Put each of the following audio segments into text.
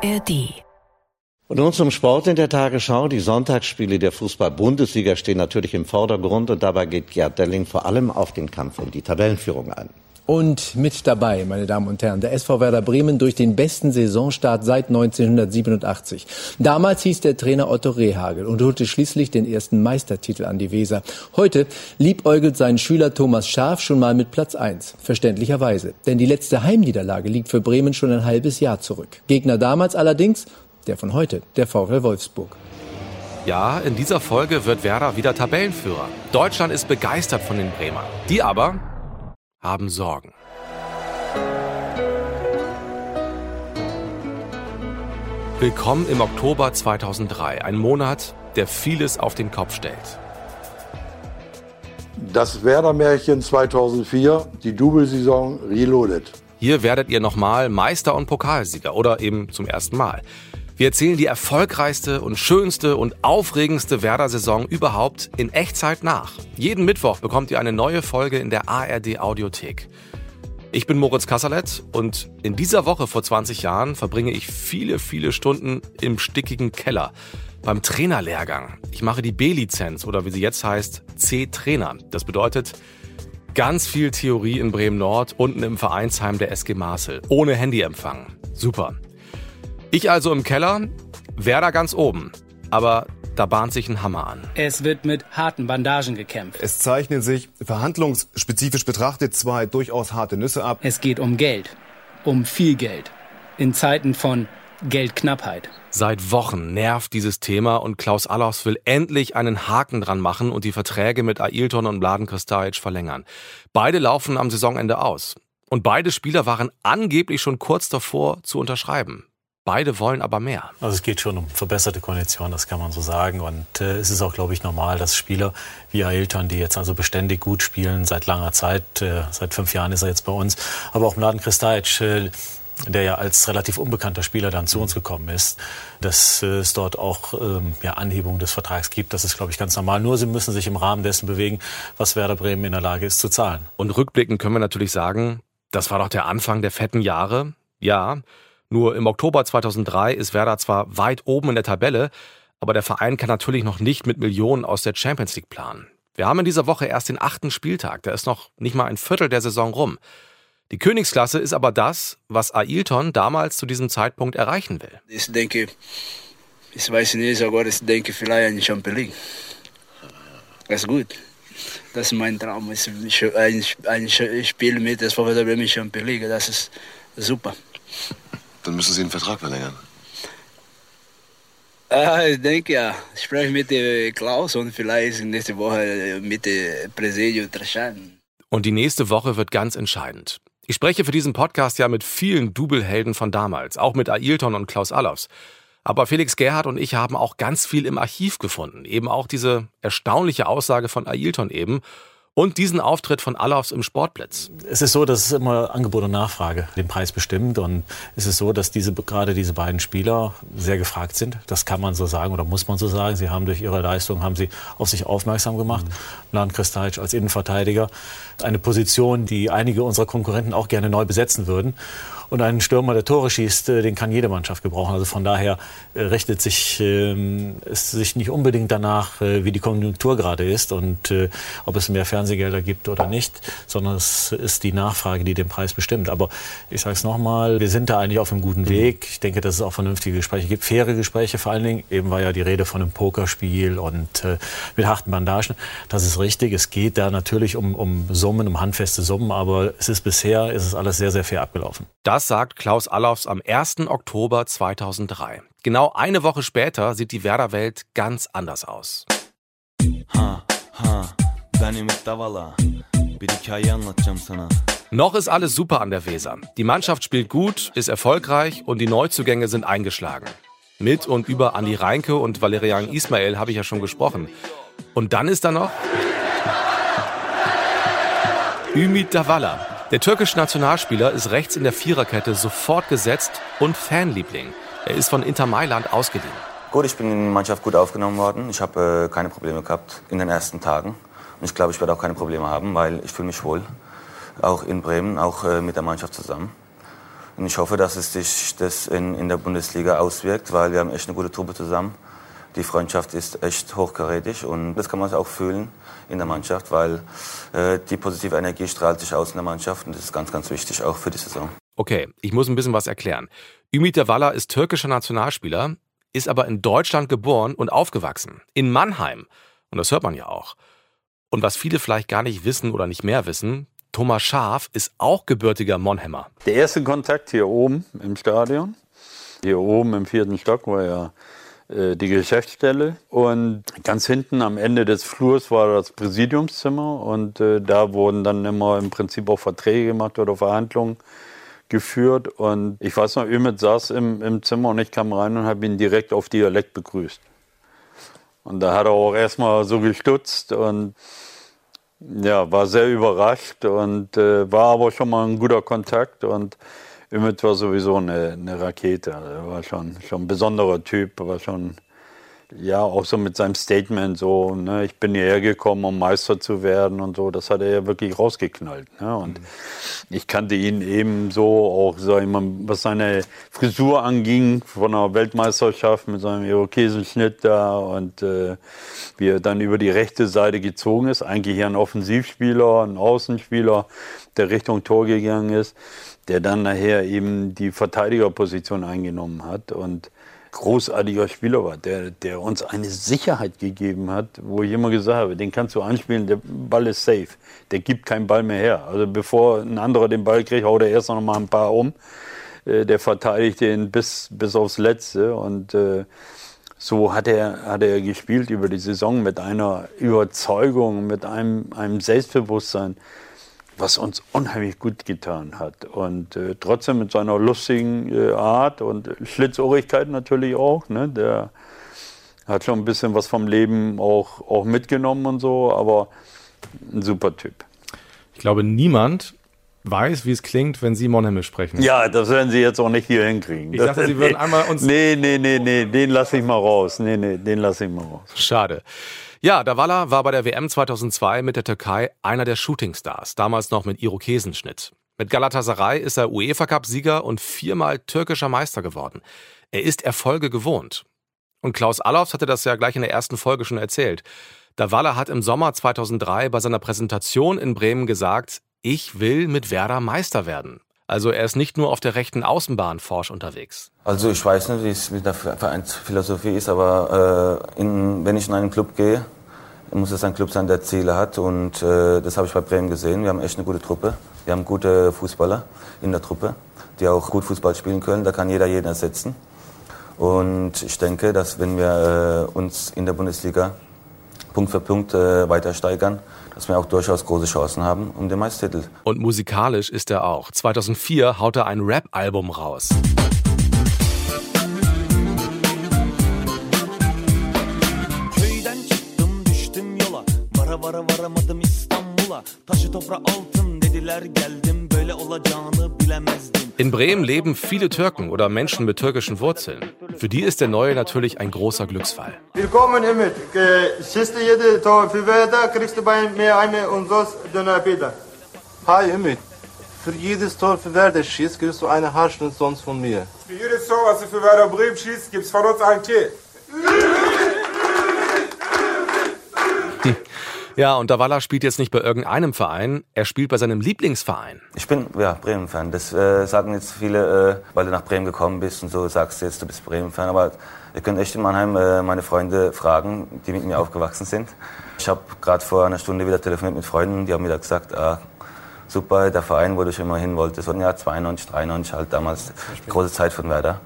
ARD. Und nun zum Sport in der Tagesschau. Die Sonntagsspiele der Fußball-Bundesliga stehen natürlich im Vordergrund und dabei geht Gerd Delling vor allem auf den Kampf um die Tabellenführung ein. Und mit dabei, meine Damen und Herren, der SV Werder Bremen durch den besten Saisonstart seit 1987. Damals hieß der Trainer Otto Rehagel und holte schließlich den ersten Meistertitel an die Weser. Heute liebäugelt sein Schüler Thomas Schaf schon mal mit Platz 1. Verständlicherweise. Denn die letzte Heimniederlage liegt für Bremen schon ein halbes Jahr zurück. Gegner damals allerdings der von heute, der VfL Wolfsburg. Ja, in dieser Folge wird Werder wieder Tabellenführer. Deutschland ist begeistert von den Bremern. Die aber haben Sorgen. Willkommen im Oktober 2003, ein Monat, der vieles auf den Kopf stellt. Das Werder-Märchen 2004, die Double-Saison reloaded. Hier werdet ihr nochmal Meister und Pokalsieger oder eben zum ersten Mal. Wir erzählen die erfolgreichste und schönste und aufregendste Werder-Saison überhaupt in Echtzeit nach. Jeden Mittwoch bekommt ihr eine neue Folge in der ARD Audiothek. Ich bin Moritz Kasserlet und in dieser Woche vor 20 Jahren verbringe ich viele, viele Stunden im stickigen Keller beim Trainerlehrgang. Ich mache die B-Lizenz oder wie sie jetzt heißt, C-Trainer. Das bedeutet ganz viel Theorie in Bremen Nord, unten im Vereinsheim der SG Marcel, ohne Handyempfang. Super. Ich also im Keller, Werder ganz oben. Aber da bahnt sich ein Hammer an. Es wird mit harten Bandagen gekämpft. Es zeichnen sich verhandlungsspezifisch betrachtet zwei durchaus harte Nüsse ab. Es geht um Geld. Um viel Geld. In Zeiten von Geldknappheit. Seit Wochen nervt dieses Thema und Klaus Allofs will endlich einen Haken dran machen und die Verträge mit Ailton und Mladen Kristajic verlängern. Beide laufen am Saisonende aus. Und beide Spieler waren angeblich schon kurz davor zu unterschreiben. Beide wollen aber mehr. Also es geht schon um verbesserte Konditionen, das kann man so sagen. Und äh, es ist auch, glaube ich, normal, dass Spieler wie Ailton, die jetzt also beständig gut spielen, seit langer Zeit, äh, seit fünf Jahren ist er jetzt bei uns, aber auch Mladen Kristajic, äh, der ja als relativ unbekannter Spieler dann zu uns gekommen ist, dass es dort auch ähm, ja, Anhebung des Vertrags gibt. Das ist, glaube ich, ganz normal. Nur sie müssen sich im Rahmen dessen bewegen, was Werder Bremen in der Lage ist zu zahlen. Und rückblickend können wir natürlich sagen, das war doch der Anfang der fetten Jahre. Ja, nur im Oktober 2003 ist Werder zwar weit oben in der Tabelle, aber der Verein kann natürlich noch nicht mit Millionen aus der Champions League planen. Wir haben in dieser Woche erst den achten Spieltag, da ist noch nicht mal ein Viertel der Saison rum. Die Königsklasse ist aber das, was Ailton damals zu diesem Zeitpunkt erreichen will. Ich denke, ich weiß nicht, aber ich denke vielleicht an Champions League. Das ist gut. Das ist mein Traum. Ein, ein Spiel mit der Champions League, das ist super. Dann müssen Sie den Vertrag verlängern. Äh, ich denke ja. Ich spreche mit Klaus und vielleicht nächste Woche mit dem Präsidium Traschan. Und die nächste Woche wird ganz entscheidend. Ich spreche für diesen Podcast ja mit vielen Double-Helden von damals, auch mit Ailton und Klaus Allofs. Aber Felix Gerhardt und ich haben auch ganz viel im Archiv gefunden. Eben auch diese erstaunliche Aussage von Ailton eben und diesen Auftritt von Allofs im Sportblitz. Es ist so, dass es immer Angebot und Nachfrage den Preis bestimmt. Und es ist so, dass diese, gerade diese beiden Spieler sehr gefragt sind. Das kann man so sagen oder muss man so sagen. Sie haben durch ihre Leistung haben sie auf sich aufmerksam gemacht. Mhm. Mladen Kristajic als Innenverteidiger. Eine Position, die einige unserer Konkurrenten auch gerne neu besetzen würden. Und einen Stürmer, der Tore schießt, äh, den kann jede Mannschaft gebrauchen. Also von daher äh, richtet sich ähm, es sich nicht unbedingt danach, äh, wie die Konjunktur gerade ist und ob es mehr Fernsehgelder gibt oder nicht, sondern es ist die Nachfrage, die den Preis bestimmt. Aber ich sage es nochmal, wir sind da eigentlich auf einem guten mhm. Weg. Ich denke, dass es auch vernünftige Gespräche gibt, faire Gespräche vor allen Dingen. Eben war ja die Rede von einem Pokerspiel und mit harten Bandagen. Das ist richtig. Es geht da natürlich um, um Summen, um handfeste Summen, aber es ist bisher ist es alles sehr, sehr fair abgelaufen. Das das sagt Klaus Allofs am 1. Oktober 2003. Genau eine Woche später sieht die Werder-Welt ganz anders aus. Noch ist alles super an der Weser. Die Mannschaft spielt gut, ist erfolgreich und die Neuzugänge sind eingeschlagen. Mit und über Andi Reinke und Valerian Ismail habe ich ja schon gesprochen. Und dann ist da noch Ümit Davala, der türkische Nationalspieler ist rechts in der Viererkette sofort gesetzt und Fanliebling. Er ist von Inter Mailand ausgeliehen. Gut, ich bin in die Mannschaft gut aufgenommen worden. Ich habe äh, keine Probleme gehabt in den ersten Tagen. Und ich glaube, ich werde auch keine Probleme haben, weil ich fühle mich wohl. Auch in Bremen, auch äh, mit der Mannschaft zusammen. Und ich hoffe, dass es sich das in, in der Bundesliga auswirkt, weil wir haben echt eine gute Truppe zusammen. Die Freundschaft ist echt hochkarätig und das kann man auch fühlen in der Mannschaft, weil äh, die positive Energie strahlt sich aus in der Mannschaft und das ist ganz, ganz wichtig auch für die Saison. Okay, ich muss ein bisschen was erklären. Ümit Davala ist türkischer Nationalspieler, ist aber in Deutschland geboren und aufgewachsen. In Mannheim. Und das hört man ja auch. Und was viele vielleicht gar nicht wissen oder nicht mehr wissen, Thomas Schaaf ist auch gebürtiger Monhemmer. Der erste Kontakt hier oben im Stadion, hier oben im vierten Stock war ja äh, die Geschäftsstelle. Und ganz hinten am Ende des Flurs war das Präsidiumszimmer. Und äh, da wurden dann immer im Prinzip auch Verträge gemacht oder Verhandlungen geführt. Und ich weiß noch, Ümit saß im, im Zimmer und ich kam rein und habe ihn direkt auf Dialekt begrüßt. Und da hat er auch erstmal so gestutzt und ja, war sehr überrascht und äh, war aber schon mal ein guter Kontakt. Und Ümit war sowieso eine, eine Rakete. Er war schon, schon ein besonderer Typ, war schon ja, auch so mit seinem Statement so, ne, ich bin hierher gekommen, um Meister zu werden und so, das hat er ja wirklich rausgeknallt. Ne? Und mhm. ich kannte ihn eben so auch, sag ich mal, was seine Frisur anging von der Weltmeisterschaft mit seinem Irokesenschnitt da und äh, wie er dann über die rechte Seite gezogen ist, eigentlich ein Offensivspieler, ein Außenspieler, der Richtung Tor gegangen ist, der dann nachher eben die Verteidigerposition eingenommen hat und großartiger Spieler war, der, der uns eine Sicherheit gegeben hat, wo ich immer gesagt habe, den kannst du anspielen, der Ball ist safe. Der gibt keinen Ball mehr her. Also bevor ein anderer den Ball kriegt, haut er erst noch mal ein paar um. Äh, der verteidigt den bis, bis aufs Letzte und äh, so hat er, hat er gespielt über die Saison mit einer Überzeugung, mit einem, einem Selbstbewusstsein was uns unheimlich gut getan hat. Und äh, trotzdem mit seiner lustigen äh, Art und Schlitzohrigkeit natürlich auch. Ne? Der hat schon ein bisschen was vom Leben auch, auch mitgenommen und so, aber ein super Typ. Ich glaube, niemand weiß, wie es klingt, wenn Sie Monhemmel sprechen. Ja, das werden Sie jetzt auch nicht hier hinkriegen. Ich dachte, Sie würden einmal uns... Nee, nee, nee, nee, den lasse ich mal raus. Nee, nee, den lasse ich mal raus. Schade. Ja, Davala war bei der WM 2002 mit der Türkei einer der Shootingstars, damals noch mit Irokesenschnitt. Mit Galatasaray ist er UEFA-Cup-Sieger und viermal türkischer Meister geworden. Er ist Erfolge gewohnt. Und Klaus Allofs hatte das ja gleich in der ersten Folge schon erzählt. Davala hat im Sommer 2003 bei seiner Präsentation in Bremen gesagt, ich will mit Werder Meister werden. Also er ist nicht nur auf der rechten Außenbahn forsch unterwegs. Also ich weiß nicht, wie es mit der Vereinsphilosophie ist, aber äh, in, wenn ich in einen Club gehe, muss es ein Club sein, der Ziele hat. Und äh, das habe ich bei Bremen gesehen. Wir haben echt eine gute Truppe. Wir haben gute Fußballer in der Truppe, die auch gut Fußball spielen können. Da kann jeder jeden ersetzen. Und ich denke, dass wenn wir äh, uns in der Bundesliga Punkt für Punkt äh, weiter steigern, dass wir auch durchaus große Chancen haben um den Meistertitel. Und musikalisch ist er auch. 2004 haut er ein Rap-Album raus. vara varamadım İstanbul'a Taşı toprağı altın dediler geldim böyle olacağını bilemezdim In Bremen leben viele Türken oder Menschen mit türkischen Wurzeln. Für die ist der Neue natürlich ein großer Glücksfall. Willkommen, Ümit. Schießt jede Tor für Werder, kriegst du bei mir eine und sonst Döner Pizza. Hi, Ümit. Für jedes Tor für Werder schießt, kriegst du eine Haarschnitt sonst von mir. Für jedes Tor, was du für Werder Bremen schießt, gibt's von uns ein Tee. Ja, und Davala spielt jetzt nicht bei irgendeinem Verein, er spielt bei seinem Lieblingsverein. Ich bin ja Bremen-Fan. Das äh, sagen jetzt viele, äh, weil du nach Bremen gekommen bist und so sagst du jetzt, du bist Bremen-Fan. Aber ihr könnt echt in Mannheim äh, meine Freunde fragen, die mit mir aufgewachsen sind. Ich habe gerade vor einer Stunde wieder telefoniert mit Freunden, die haben mir gesagt, ah, super, der Verein, wo du schon immer hin wolltest. Und ja, 92, 93 halt damals, große Zeit von Werder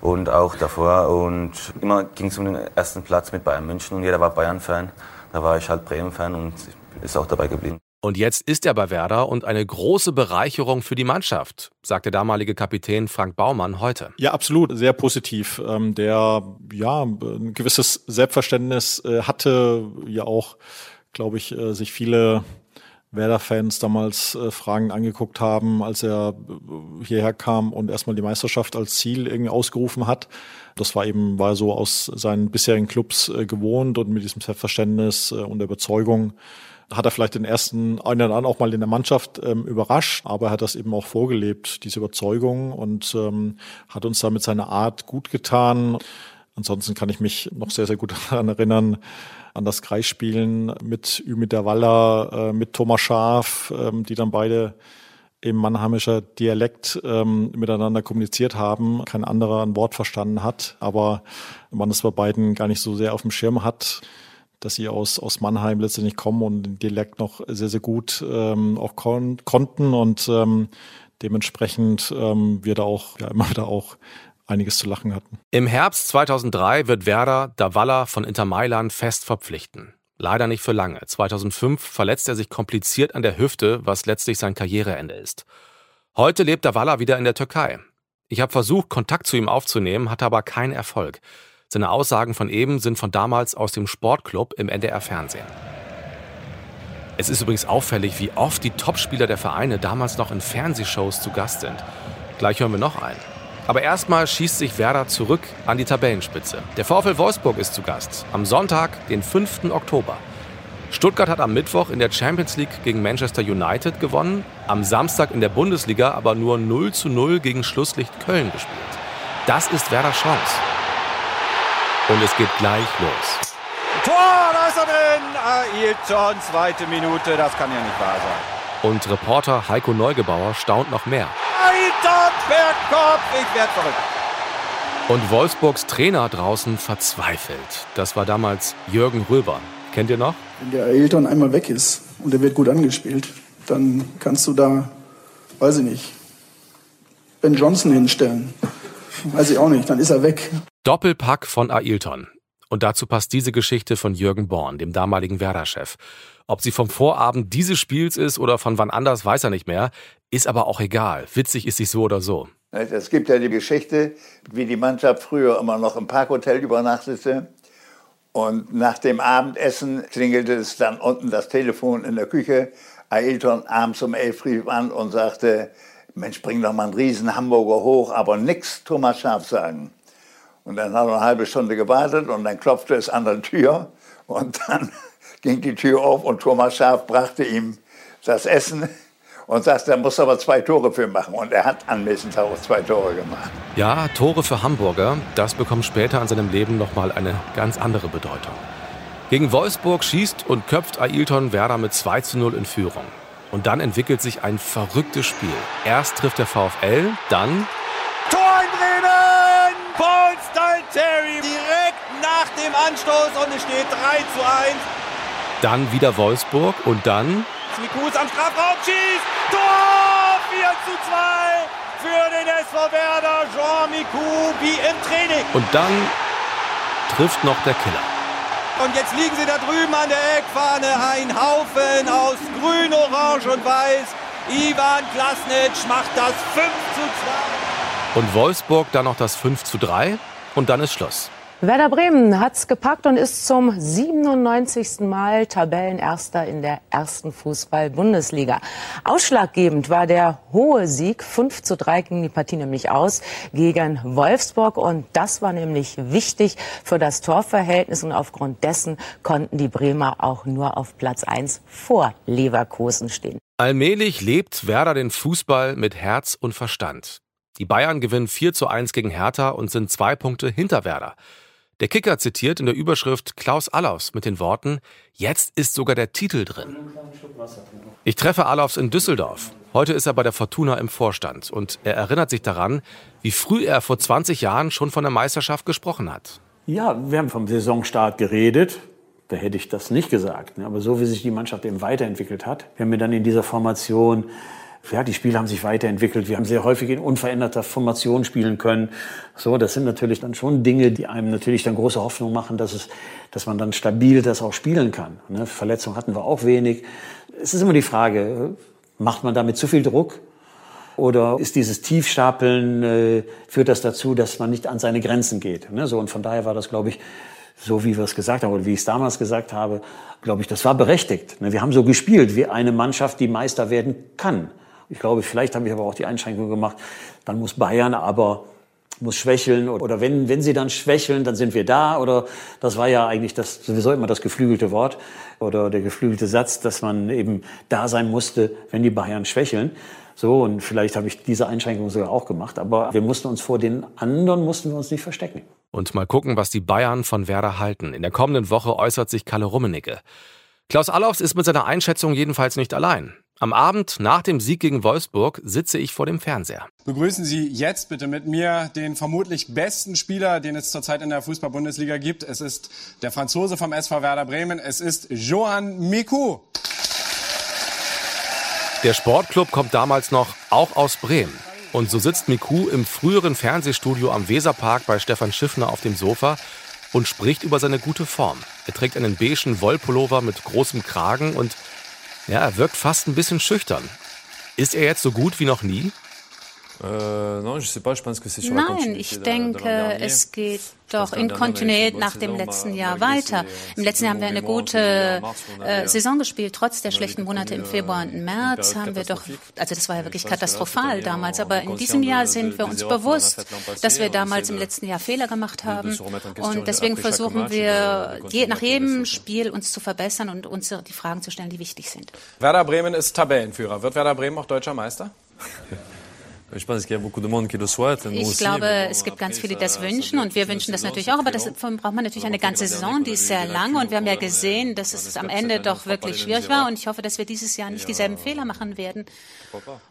und auch davor. Und immer ging es um den ersten Platz mit Bayern München und jeder war Bayern-Fan. Da war ich halt Bremen-Fan und ist auch dabei geblieben. Und jetzt ist er bei Werder und eine große Bereicherung für die Mannschaft, sagt der damalige Kapitän Frank Baumann heute. Ja, absolut, sehr positiv. Ähm, der ja ein gewisses Selbstverständnis äh, hatte, ja auch, glaube ich, äh, sich viele Werder-Fans damals äh, Fragen angeguckt haben, als er hierher kam und erstmal die Meisterschaft als Ziel irgendwie ausgerufen hat. Das war eben, war so aus seinen bisherigen Clubs äh, gewohnt und mit diesem Selbstverständnis äh, und der Überzeugung hat er vielleicht den ersten einen oder anderen auch mal in der Mannschaft ähm, überrascht, aber er hat das eben auch vorgelebt, diese Überzeugung und ähm, hat uns da mit seiner Art gut getan. Ansonsten kann ich mich noch sehr, sehr gut daran erinnern, an das Kreisspielen mit Ümit der Waller, äh, mit Thomas Schaf, ähm, die dann beide im mannheimischer Dialekt ähm, miteinander kommuniziert haben, kein anderer ein Wort verstanden hat, aber man das bei beiden gar nicht so sehr auf dem Schirm hat, dass sie aus, aus Mannheim letztendlich kommen und den Dialekt noch sehr, sehr gut ähm, auch kon konnten. Und dementsprechend ähm, wir auch ja, immer wieder auch einiges zu lachen hatten. Im Herbst 2003 wird Werder Davala von Inter Mailand fest verpflichten. Leider nicht für lange. 2005 verletzt er sich kompliziert an der Hüfte, was letztlich sein Karriereende ist. Heute lebt Davala wieder in der Türkei. Ich habe versucht, Kontakt zu ihm aufzunehmen, hatte aber keinen Erfolg. Seine Aussagen von eben sind von damals aus dem Sportclub im NDR-Fernsehen. Es ist übrigens auffällig, wie oft die Topspieler der Vereine damals noch in Fernsehshows zu Gast sind. Gleich hören wir noch einen. Aber erstmal schießt sich Werder zurück an die Tabellenspitze. Der VfL Wolfsburg ist zu Gast. Am Sonntag, den 5. Oktober. Stuttgart hat am Mittwoch in der Champions League gegen Manchester United gewonnen, am Samstag in der Bundesliga aber nur 0 zu 0 gegen Schlusslicht Köln gespielt. Das ist Werders Chance. Und es geht gleich los. Tor, da ist er drin! Ailton, zweite Minute, das kann ja nicht wahr sein. Und Reporter Heiko Neugebauer staunt noch mehr. Ailton per Kopf, ich werd verrückt. Und Wolfsburgs Trainer draußen verzweifelt. Das war damals Jürgen Röber. Kennt ihr noch? Wenn der Ailton einmal weg ist und der wird gut angespielt, dann kannst du da, weiß ich nicht, Ben Johnson hinstellen. Weiß ich auch nicht, dann ist er weg. Doppelpack von Ailton. Und dazu passt diese Geschichte von Jürgen Born, dem damaligen Werder-Chef. Ob sie vom Vorabend dieses Spiels ist oder von wann anders, weiß er nicht mehr. Ist aber auch egal. Witzig ist sie so oder so. Es gibt ja die Geschichte, wie die Mannschaft früher immer noch im Parkhotel übernachtete. Und nach dem Abendessen klingelte es dann unten das Telefon in der Küche. Ailton abends um elf rief an und sagte, Mensch, bring doch mal einen riesen Hamburger hoch, aber nix Thomas Schaf sagen. Und dann hat er eine halbe Stunde gewartet und dann klopfte es an der Tür und dann ging die Tür auf und Thomas Schaf brachte ihm das Essen und sagte, er muss aber zwei Tore für machen. Und er hat am nächsten Tag auch zwei Tore gemacht. Ja, Tore für Hamburger, das bekommt später in seinem Leben nochmal eine ganz andere Bedeutung. Gegen Wolfsburg schießt und köpft Ailton Werder mit 2 zu 0 in Führung. Und dann entwickelt sich ein verrücktes Spiel. Erst trifft der VfL, dann Tor in Bremen! Paul Stalteri direkt nach dem Anstoß und es steht 3 zu 1. dann wieder Wolfsburg und dann Smikus am Strafraum schießt. Tor 4 zu 2 für den SV Werder. Jean Miku wie im Training. und dann trifft noch der Killer. Und jetzt liegen sie da drüben an der Eckfahne. Ein Haufen aus Grün, Orange und Weiß. Ivan Klasnitsch macht das 5 zu 2. Und Wolfsburg dann noch das 5 zu 3 und dann ist Schluss. Werder Bremen hat's gepackt und ist zum 97. Mal Tabellenerster in der ersten Fußball-Bundesliga. Ausschlaggebend war der hohe Sieg. 5 zu 3 ging die Partie nämlich aus gegen Wolfsburg. Und das war nämlich wichtig für das Torverhältnis. Und aufgrund dessen konnten die Bremer auch nur auf Platz 1 vor Leverkusen stehen. Allmählich lebt Werder den Fußball mit Herz und Verstand. Die Bayern gewinnen 4 zu 1 gegen Hertha und sind zwei Punkte hinter Werder. Der Kicker zitiert in der Überschrift Klaus Allaus mit den Worten, jetzt ist sogar der Titel drin. Ich treffe Allaus in Düsseldorf. Heute ist er bei der Fortuna im Vorstand und er erinnert sich daran, wie früh er vor 20 Jahren schon von der Meisterschaft gesprochen hat. Ja, wir haben vom Saisonstart geredet. Da hätte ich das nicht gesagt. ne? Aber so wie sich die Mannschaft eben weiterentwickelt hat, wir haben ja dann in dieser Formation, ja, die Spiele haben sich weiterentwickelt. Wir haben sehr häufig in unveränderter Formation spielen können. So, das sind natürlich dann schon Dinge, die einem natürlich dann große Hoffnung machen, dass es, dass man dann stabil das auch spielen kann. Ne? Verletzungen hatten wir auch wenig. Es ist immer die Frage, macht man damit zu viel Druck? Oder ist dieses Tiefstapeln, äh, führt das dazu, dass man nicht an seine Grenzen geht? Ne? So, und von daher war das, glaube ich, so wie wir es gesagt haben oder wie ich es damals gesagt habe, glaube ich, das war berechtigt. Ne? Wir haben so gespielt wie eine Mannschaft, die Meister werden kann. Ich glaube, vielleicht habe ich aber auch die Einschränkung gemacht, dann muss Bayern aber muss schwächeln oder wenn, wenn sie dann schwächeln, dann sind wir da oder das war ja eigentlich das sowieso immer das geflügelte Wort oder der geflügelte Satz, dass man eben da sein musste, wenn die Bayern schwächeln. So, und vielleicht habe ich diese Einschränkung sogar auch gemacht, aber wir mussten uns vor den anderen, mussten wir uns nicht verstecken. Und mal gucken, was die Bayern von Werder halten. In der kommenden Woche äußert sich Kalle Rummenigge. Klaus Allofs ist mit seiner Einschätzung jedenfalls nicht allein. Am Abend nach dem Sieg gegen Wolfsburg sitze ich vor dem Fernseher. Begrüßen Sie jetzt bitte mit mir den vermutlich besten Spieler, den es zurzeit in der Fußball-Bundesliga gibt. Es ist der Franzose vom SV Werder Bremen. Es ist Johan Miku. Der Sportclub kommt damals noch auch aus Bremen. Und so sitzt Miku im früheren Fernsehstudio am Weserpark bei Stefan Schiffner auf dem Sofa und spricht über seine gute Form. Er trägt einen beigen Wollpullover mit großem Kragen und ja, er wirkt fast ein bisschen schüchtern. Ist er jetzt so gut wie noch nie? Nein, ich denke, es geht doch in Kontinuität nach dem letzten Jahr weiter. Im letzten Jahr haben wir eine gute äh, Saison gespielt. Trotz der schlechten Monate im Februar und März haben wir doch, also das war ja wirklich katastrophal damals. Aber in diesem Jahr sind wir uns bewusst, dass wir damals im letzten Jahr Fehler gemacht haben. Und deswegen versuchen wir je, nach jedem Spiel uns zu verbessern und uns die Fragen zu stellen, die wichtig sind. Werder Bremen ist Tabellenführer. Wird Werder Bremen auch deutscher Meister? Ich glaube, es gibt ganz viele, die das wünschen und wir wünschen das natürlich auch, aber dafür braucht man natürlich eine ganze Saison, die ist sehr lang und wir haben ja gesehen, dass es am Ende doch wirklich schwierig war und ich hoffe, dass wir dieses Jahr nicht dieselben Fehler machen werden.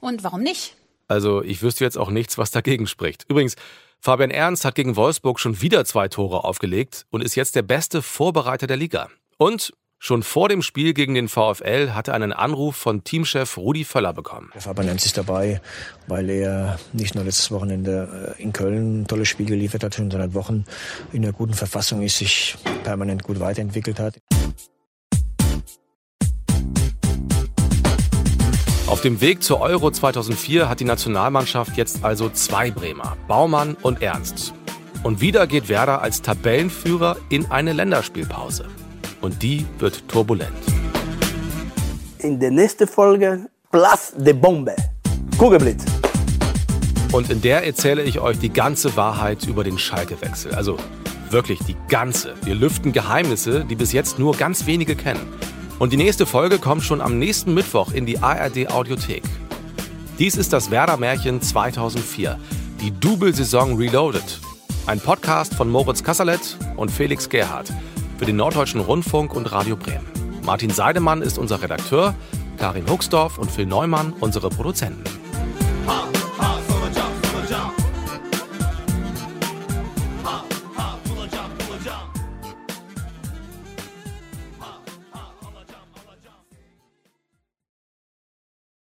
Und warum nicht? Also ich wüsste jetzt auch nichts, was dagegen spricht. Übrigens, Fabian Ernst hat gegen Wolfsburg schon wieder zwei Tore aufgelegt und ist jetzt der beste Vorbereiter der Liga. Und Schon vor dem Spiel gegen den VfL hatte er einen Anruf von Teamchef Rudi Völler bekommen. Fabian Ernst ist dabei, weil er nicht nur letztes Wochenende äh, in Köln ein tolles Spiel geliefert hat, schon seit Wochen in einer guten Verfassung ist, sich permanent gut weiterentwickelt hat. Auf dem Weg zur Euro 2004 hat die Nationalmannschaft jetzt also zwei Bremer, Baumann und Ernst. Und wieder geht Werder als Tabellenführer in eine Länderspielpause und die wird turbulent. In der nächsten Folge Plus de Bombe. Kugelblitz. Und in der erzähle ich euch die ganze Wahrheit über den Schalke-Wechsel. Also wirklich die ganze. Wir lüften Geheimnisse, die bis jetzt nur ganz wenige kennen. Und die nächste Folge kommt schon am nächsten Mittwoch in die ARD Audiothek. Dies ist das Werder-Märchen 2004, die Double-Saison Reloaded. Ein Podcast von Moritz Kasserlet und Felix Gerhardt für den Norddeutschen Rundfunk und Radio Bremen. Martin Seidemann ist unser Redakteur, Karin Huxdorf und Phil Neumann unsere Produzenten.